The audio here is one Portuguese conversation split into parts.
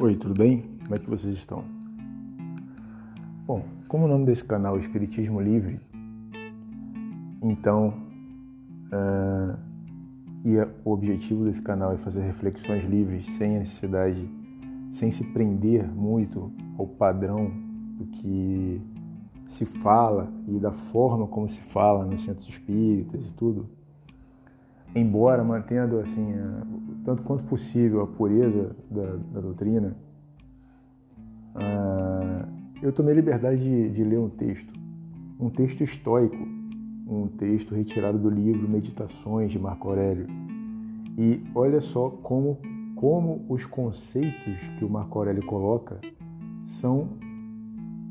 Oi, tudo bem? Como é que vocês estão? Bom, como o nome desse canal é Espiritismo Livre, então uh, e o objetivo desse canal é fazer reflexões livres sem a necessidade, sem se prender muito ao padrão do que se fala e da forma como se fala nos centros espíritas e tudo, embora mantendo assim tanto quanto possível a pureza da, da doutrina, uh, eu tomei a liberdade de, de ler um texto, um texto estoico, um texto retirado do livro Meditações de Marco Aurélio. E olha só como, como os conceitos que o Marco Aurélio coloca são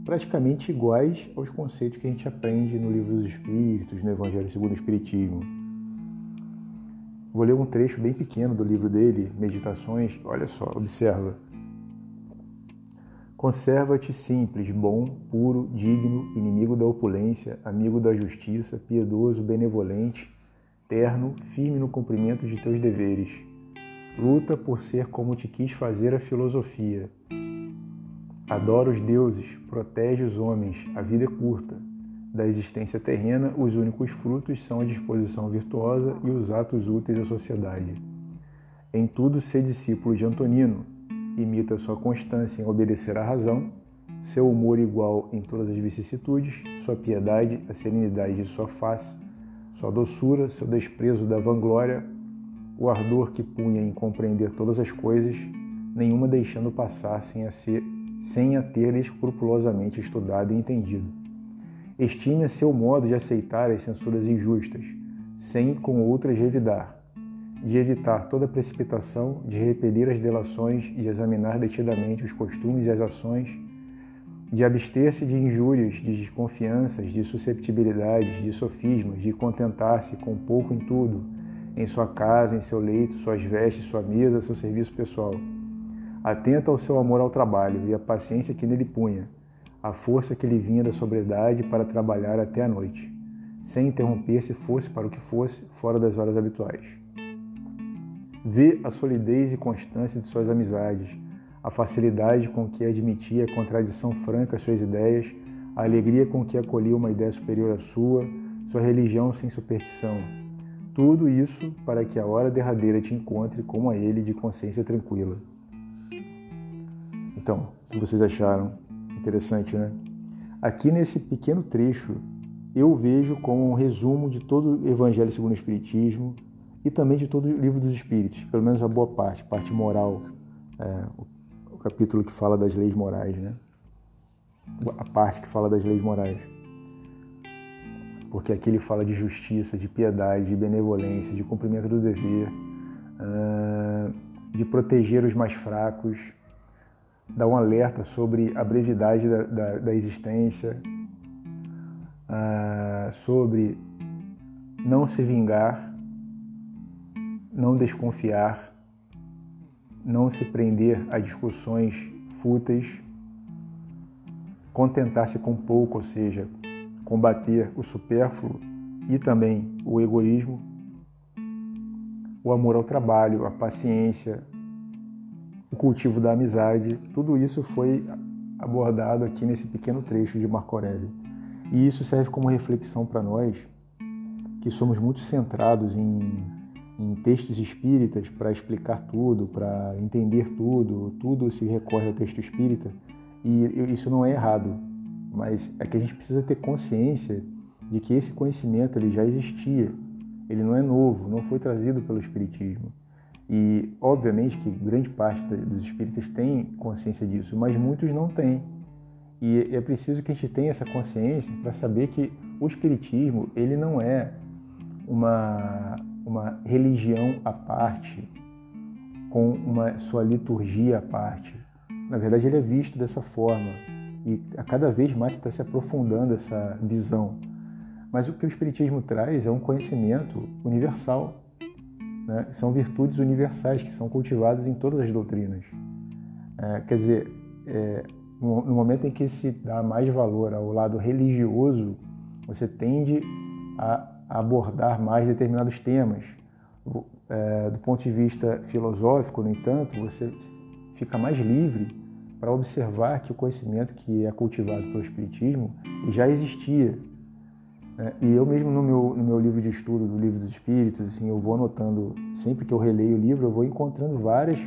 praticamente iguais aos conceitos que a gente aprende no Livro dos Espíritos, no Evangelho segundo o Espiritismo. Vou ler um trecho bem pequeno do livro dele, Meditações. Olha só, observa. Conserva-te simples, bom, puro, digno, inimigo da opulência, amigo da justiça, piedoso, benevolente, terno, firme no cumprimento de teus deveres. Luta por ser como te quis fazer a filosofia. Adora os deuses, protege os homens, a vida é curta. Da existência terrena, os únicos frutos são a disposição virtuosa e os atos úteis à sociedade. Em tudo, ser discípulo de Antonino, imita sua constância em obedecer à razão, seu humor igual em todas as vicissitudes, sua piedade, a serenidade de sua face, sua doçura, seu desprezo da vanglória, o ardor que punha em compreender todas as coisas, nenhuma deixando passar sem a, ser, sem a ter escrupulosamente estudado e entendido. Estime a seu modo de aceitar as censuras injustas, sem com outras revidar, de evitar toda precipitação, de repelir as delações, de examinar detidamente os costumes e as ações, de abster-se de injúrias, de desconfianças, de susceptibilidades, de sofismas, de contentar-se com pouco em tudo, em sua casa, em seu leito, suas vestes, sua mesa, seu serviço pessoal. Atenta ao seu amor ao trabalho e à paciência que nele punha, a força que lhe vinha da sobriedade para trabalhar até a noite, sem interromper se fosse para o que fosse, fora das horas habituais. Vê a solidez e constância de suas amizades, a facilidade com que admitia a contradição franca às suas ideias, a alegria com que acolhia uma ideia superior à sua, sua religião sem superstição. Tudo isso para que a hora derradeira te encontre como a ele de consciência tranquila. Então, o que vocês acharam? Interessante, né? Aqui nesse pequeno trecho, eu vejo como um resumo de todo o Evangelho segundo o Espiritismo, e também de todo o livro dos Espíritos, pelo menos a boa parte, parte moral, é, o, capítulo que fala das leis morais, né? A parte que fala das leis morais. Porque aqui ele fala de justiça, de piedade, de benevolência, de cumprimento do dever, uh, de proteger os mais fracos, dá um alerta sobre a brevidade da, da, da existência, uh, sobre não se vingar, não desconfiar, não se prender a discussões fúteis, contentar-se com pouco, ou seja, combater o supérfluo e também o egoísmo, o amor ao trabalho, a paciência, o cultivo da amizade, tudo isso foi abordado aqui nesse pequeno trecho de Marco Aurélio. E isso serve como reflexão para nós que somos muito centrados em em textos espíritas para explicar tudo, para entender tudo, tudo se recorre ao texto espírita e isso não é errado, mas é que a gente precisa ter consciência de que esse conhecimento ele já existia, ele não é novo, não foi trazido pelo espiritismo. E obviamente que grande parte dos espíritas tem consciência disso, mas muitos não têm. E é preciso que a gente tenha essa consciência para saber que o espiritismo ele não é uma uma religião à parte, com uma sua liturgia à parte. Na verdade, ele é visto dessa forma e a cada vez mais está se aprofundando essa visão. Mas o que o Espiritismo traz é um conhecimento universal. Né? São virtudes universais que são cultivadas em todas as doutrinas. É, quer dizer, é, no, momento em que se dá mais valor ao lado religioso, você tende a abordar mais determinados temas. É, do ponto de vista filosófico, no entanto, você fica mais livre para observar que o conhecimento que é cultivado pelo Espiritismo já existia. Né? E eu mesmo no meu, no meu livro de estudo, do Livro dos Espíritos, assim, eu vou anotando, sempre que eu releio o livro, eu vou encontrando várias,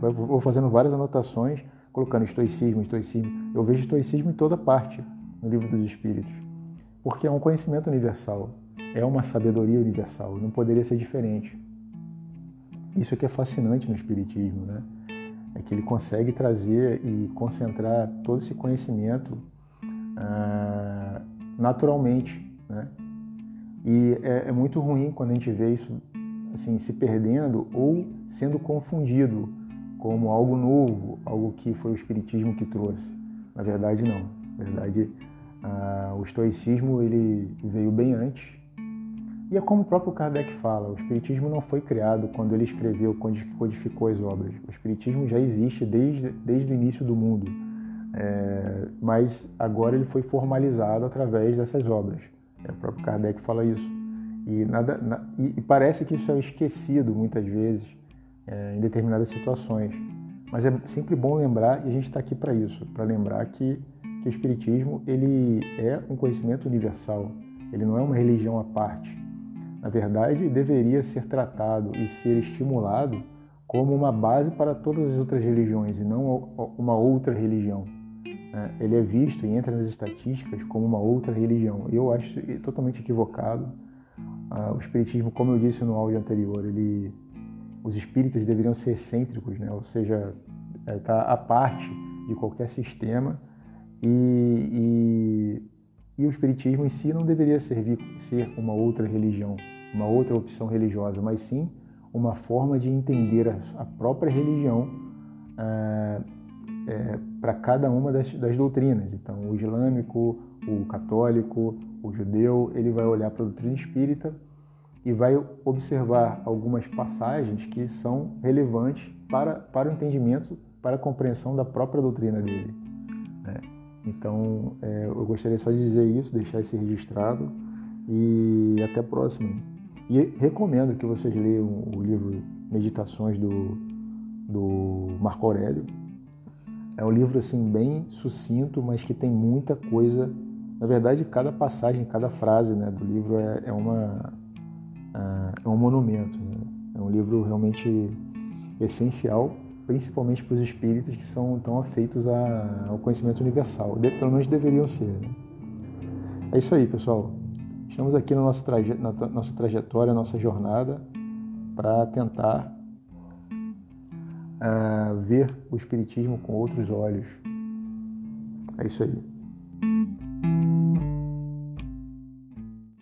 vou fazendo várias anotações, colocando estoicismo, estoicismo. Eu vejo estoicismo em toda parte no Livro dos Espíritos, porque é um conhecimento universal, é uma sabedoria universal, não poderia ser diferente. Isso que é fascinante no Espiritismo, né? É que ele consegue trazer e concentrar todo esse conhecimento ah, naturalmente, né? E é, é, muito ruim quando a gente vê isso assim se perdendo ou sendo confundido como algo novo, algo que foi o Espiritismo que trouxe. Na verdade, não. Na verdade, ah, o estoicismo ele veio bem antes e é como o próprio Kardec fala, o Espiritismo não foi criado quando ele escreveu, quando codificou as obras. O Espiritismo já existe desde, desde o início do mundo, é, mas agora ele foi formalizado através dessas obras. É, o próprio Kardec fala isso. E, nada, na, e, e parece que isso é esquecido muitas vezes é, em determinadas situações. Mas é sempre bom lembrar, e a gente está aqui para isso, para lembrar que, que o Espiritismo ele é um conhecimento universal, ele não é uma religião à parte na verdade, deveria ser tratado e ser estimulado como uma base para todas as outras religiões e não uma outra religião. Né? Ele é visto e entra nas estatísticas como uma outra religião. Eu acho totalmente equivocado. Ah, o espiritismo, como eu disse no áudio anterior, ele, os espíritas deveriam ser excêntricos, né? ou seja, está é, à parte de qualquer sistema e, e, e o espiritismo em si não deveria servir ser uma outra religião uma outra opção religiosa, mas sim uma forma de entender a, própria religião é, é, para cada uma das, das, doutrinas. Então, o islâmico, o católico, o judeu, ele vai olhar para a doutrina espírita e vai observar algumas passagens que são relevantes para, para o entendimento, para a compreensão da própria doutrina dele. Né? Então, é, eu gostaria só de dizer isso, deixar isso registrado e até a próxima. E recomendo que vocês leiam o livro Meditações do, do Marco Aurélio. É um livro assim bem sucinto, mas que tem muita coisa. Na verdade, cada passagem, cada frase né, do livro é, é uma, é um monumento. Né? É um livro realmente essencial, principalmente para os espíritas que são tão afeitos a, ao conhecimento universal. De, pelo menos deveriam ser. Né? É isso aí, pessoal. Estamos aqui na nossa, traje na nossa trajetória, nossa jornada, para tentar uh, ver o Espiritismo com outros olhos. É isso aí.